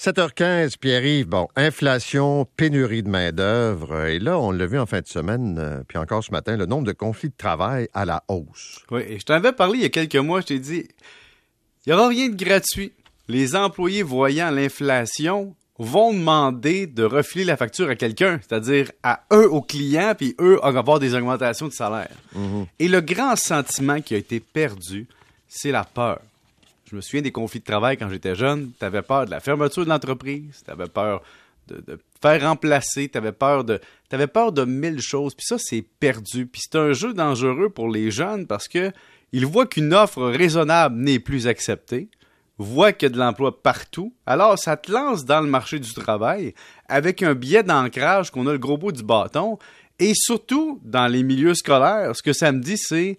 7h15, Pierre-Yves. Bon, inflation, pénurie de main-d'œuvre. Et là, on l'a vu en fin de semaine, euh, puis encore ce matin, le nombre de conflits de travail à la hausse. Oui, et je t'avais parlé il y a quelques mois, je t'ai dit, il n'y aura rien de gratuit. Les employés voyant l'inflation vont demander de refiler la facture à quelqu'un, c'est-à-dire à eux, aux clients, puis eux, avoir des augmentations de salaire. Mhm. Et le grand sentiment qui a été perdu, c'est la peur. Je me souviens des conflits de travail quand j'étais jeune. Tu avais peur de la fermeture de l'entreprise, tu avais peur de, de, faire remplacer, tu avais peur de avais peur de mille choses. Puis ça, c'est perdu. Puis c'est un jeu dangereux pour les jeunes parce que ils voient qu'une offre raisonnable n'est plus acceptée, voient qu'il y a de l'emploi partout. Alors, ça te lance dans le marché du travail avec un biais d'ancrage qu'on a le gros bout du bâton. Et surtout, dans les milieux scolaires, ce que ça me dit, c'est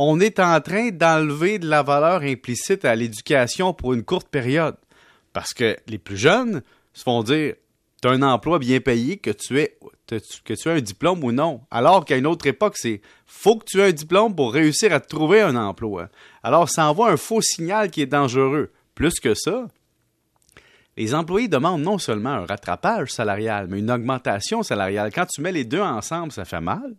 on est en train d'enlever de la valeur implicite à l'éducation pour une courte période. Parce que les plus jeunes se font dire tu as un emploi bien payé, que tu, aies, que tu un diplôme ou non. Alors qu'à une autre époque, c'est faut que tu aies un diplôme pour réussir à trouver un emploi. Alors ça envoie un faux signal qui est dangereux. Plus que ça, les employés demandent non seulement un rattrapage salarial, mais une augmentation salariale. Quand tu mets les deux ensemble, ça fait mal.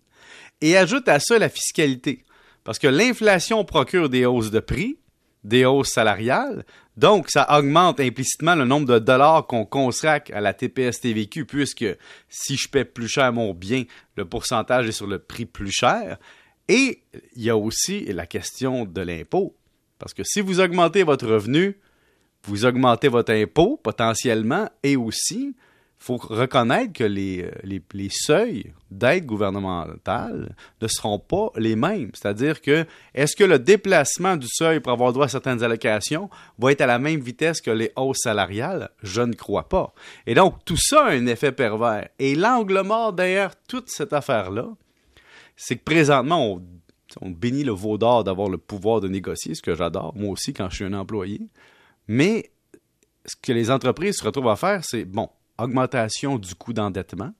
Et ajoute à ça la fiscalité. Parce que l'inflation procure des hausses de prix, des hausses salariales, donc ça augmente implicitement le nombre de dollars qu'on consacre à la TPS-TVQ, puisque si je paie plus cher mon bien, le pourcentage est sur le prix plus cher. Et il y a aussi la question de l'impôt. Parce que si vous augmentez votre revenu, vous augmentez votre impôt potentiellement et aussi faut reconnaître que les, euh, les, les seuils d'aide gouvernementale ne seront pas les mêmes. C'est-à-dire que est-ce que le déplacement du seuil pour avoir droit à certaines allocations va être à la même vitesse que les hausses salariales? Je ne crois pas. Et donc, tout ça a un effet pervers. Et l'angle mort derrière toute cette affaire-là, c'est que présentement, on, on bénit le veau d'or d'avoir le pouvoir de négocier, ce que j'adore, moi aussi, quand je suis un employé. Mais ce que les entreprises se retrouvent à faire, c'est, bon, augmentation du coût d'endettement.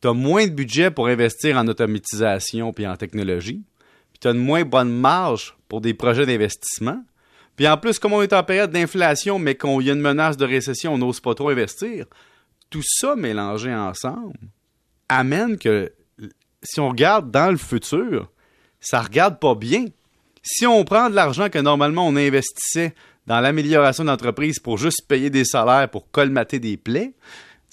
Tu as moins de budget pour investir en automatisation puis en technologie. Puis tu as une moins bonne marge pour des projets d'investissement. Puis en plus, comme on est en période d'inflation, mais qu'il y a une menace de récession, on n'ose pas trop investir. Tout ça mélangé ensemble amène que si on regarde dans le futur, ça regarde pas bien. Si on prend de l'argent que normalement on investissait dans l'amélioration d'entreprise pour juste payer des salaires pour colmater des plaies,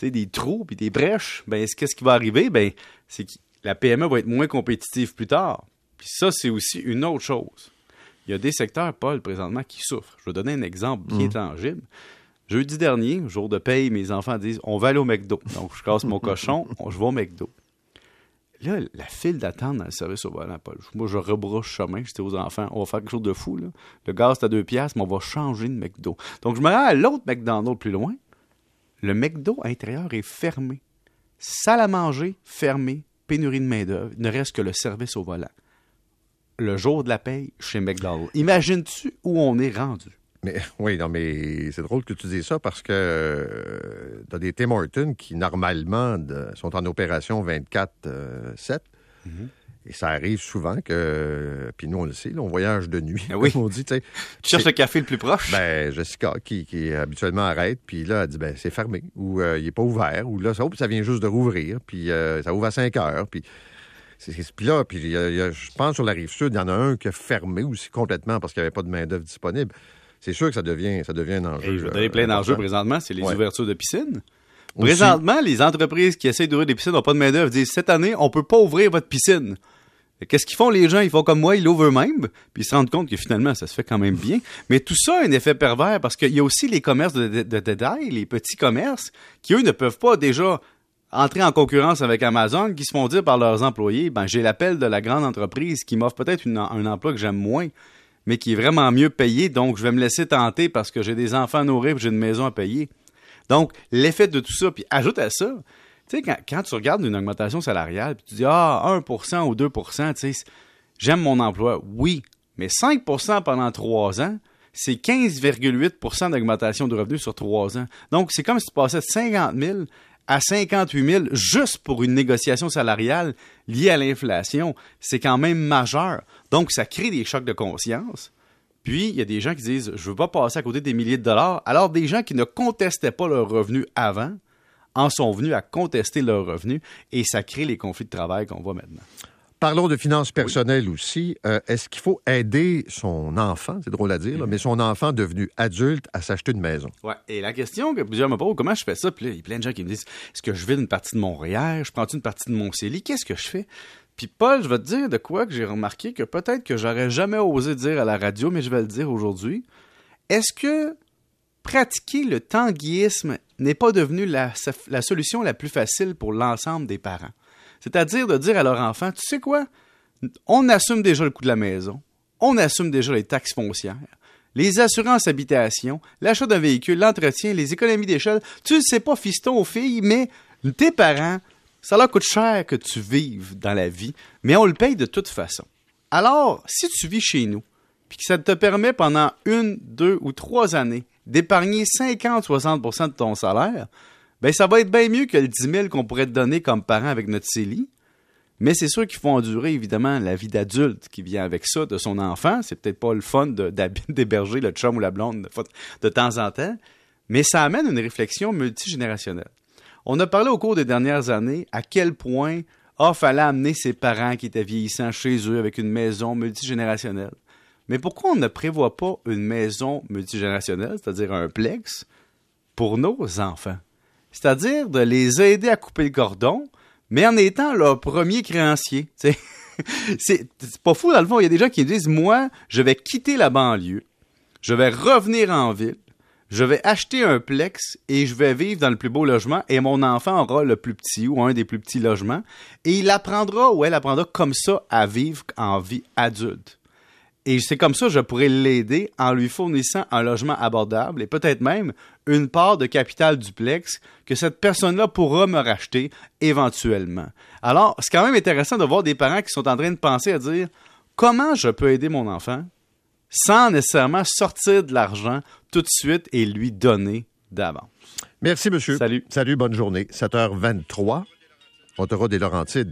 des trous puis des brèches, ben qu'est-ce qui va arriver? Ben, c'est que la PME va être moins compétitive plus tard. Puis ça, c'est aussi une autre chose. Il y a des secteurs, Paul, présentement, qui souffrent. Je vais donner un exemple bien mmh. tangible. Jeudi dernier, jour de paye, mes enfants disent on va aller au McDo. Donc, je casse mon cochon, je vais au McDo. Là, la file d'attente dans le service au volant, Paul. Moi, je rebrouche chemin, j'étais aux enfants. On va faire quelque chose de fou, là. Le gaz, c'est à deux piastres, mais on va changer de McDo. Donc, je me rends à l'autre McDonald's plus loin. Le McDo à l'intérieur est fermé. Salle à manger, fermé. Pénurie de main-d'œuvre. Ne reste que le service au volant. Le jour de la paye chez McDonald's. Imagines-tu où on est rendu? Mais, oui, non, mais c'est drôle que tu dises ça parce que euh, as des Tim Hortons qui, normalement, de, sont en opération 24-7. Euh, mm-hmm. Et ça arrive souvent que, puis nous on le sait, là, on voyage de nuit. Ah oui. on dit, tu cherches le café le plus proche. Ben Jessica qui, qui habituellement arrête, puis là elle dit ben c'est fermé ou euh, il est pas ouvert ou là ça, ça vient juste de rouvrir, puis euh, ça ouvre à 5 heures, puis puis là, puis je pense sur la rive sud, il y en a un qui a fermé aussi complètement parce qu'il n'y avait pas de main d'œuvre disponible c'est sûr que ça devient, ça devient un enjeu. je vous donner plein d'enjeux présentement, c'est les ouvertures de piscines. Présentement, les entreprises qui essaient d'ouvrir des piscines n'ont pas de main-d'œuvre disent cette année, on peut pas ouvrir votre piscine. Qu'est-ce qu'ils font les gens? Ils font comme moi, ils l'ouvrent eux-mêmes, puis ils se rendent compte que finalement, ça se fait quand même bien. Mais tout ça a un effet pervers parce qu'il y a aussi les commerces de, détail, les petits commerces, qui eux ne peuvent pas déjà entrer en concurrence avec Amazon, qui se font dire par leurs employés, ben j'ai l'appel de la grande entreprise qui m'offre peut-être un emploi que j'aime moins mais qui est vraiment mieux payé, donc je vais me laisser tenter parce que j'ai des enfants à nourrir et j'ai une maison à payer. Donc, l'effet de tout ça, puis ajoute à ça, tu sais, quand, tu regardes une augmentation salariale, puis tu dis, ah, 1% ou 2%, tu sais, j'aime mon emploi. Oui, mais 5% pendant trois ans, c'est 15,8% d'augmentation de revenus sur trois ans. Donc, c'est comme si tu passais de 50 000 à 58 000 juste pour une négociation salariale liée à l'inflation, c'est quand même majeur. Donc, ça crée des chocs de conscience. Puis, il y a des gens qui disent, je veux pas passer à côté des milliers de dollars. Alors, des gens qui ne contestaient pas leurs revenus avant en sont venus à contester leurs revenus et ça crée les conflits de travail qu'on voit maintenant. Parlons de finances personnelles aussi. Euh, est-ce qu'il faut aider son enfant, c'est drôle à dire, là, mais son enfant devenu adulte à s'acheter une maison? Ouais. Et la question que plusieurs me posent, comment je fais ça? Puis là, il y a plein de gens qui me disent, est-ce que je vide une partie de mon REER? Je prends une partie de mon CELI? Qu'est-ce que je fais? Puis Paul, je vais te dire de quoi que j'ai remarqué que peut-être que j'aurais jamais osé dire à la radio, mais je vais le dire aujourd'hui. Est-ce que pratiquer le tanguisme n'est pas devenu la, la solution la plus facile pour l'ensemble des parents? C'est-à-dire de dire à leur enfant, tu sais quoi, on assume déjà le coût de la maison, on assume déjà les taxes foncières, les assurances habitation, l'achat d'un véhicule, l'entretien, les économies d'échelle. Tu ne sais pas, fiston aux filles, mais tes parents, ça leur coûte cher que tu vives dans la vie, mais on le paye de toute façon. Alors, si tu vis chez nous, puis que ça te permet pendant une, deux ou trois années d'épargner 50-60% de ton salaire, ben ça va être bien mieux que le 10 000 qu'on pourrait te donner comme parent avec notre CELI. Mais c'est sûr qu'il faut endurer, évidemment, la vie d'adulte qui vient avec ça de son enfant. C'est peut-être pas le fun d'héberger le chum ou la blonde de, temps en temps, mais ça amène une réflexion multigénérationnelle. On a parlé au cours des dernières années à quel point il fallait amener ses parents qui étaient vieillissants chez eux avec une maison multigénérationnelle. Mais pourquoi on ne prévoit pas une maison multigénérationnelle, c'est-à-dire un plex, pour nos enfants? C'est-à-dire de les aider à couper le cordon, mais en étant leur premier créancier. c'est pas fou, dans le fond. Il y a des gens qui disent Moi, je vais quitter la banlieue, je vais revenir en ville, je vais acheter un plex et je vais vivre dans le plus beau logement et mon enfant aura le plus petit ou un des plus petits logements et il apprendra ou elle apprendra comme ça à vivre en vie adulte. Et c'est comme ça que je pourrais l'aider en lui fournissant un logement abordable et peut-être même une part de capital duplex que cette personne-là pourra me racheter éventuellement. Alors, c'est quand même intéressant de voir des parents qui sont en train de penser à dire comment je peux aider mon enfant sans nécessairement sortir de l'argent tout de suite et lui donner d'avance. Merci, monsieur. Salut. Salut, bonne journée. 7h23. On te des Laurentides.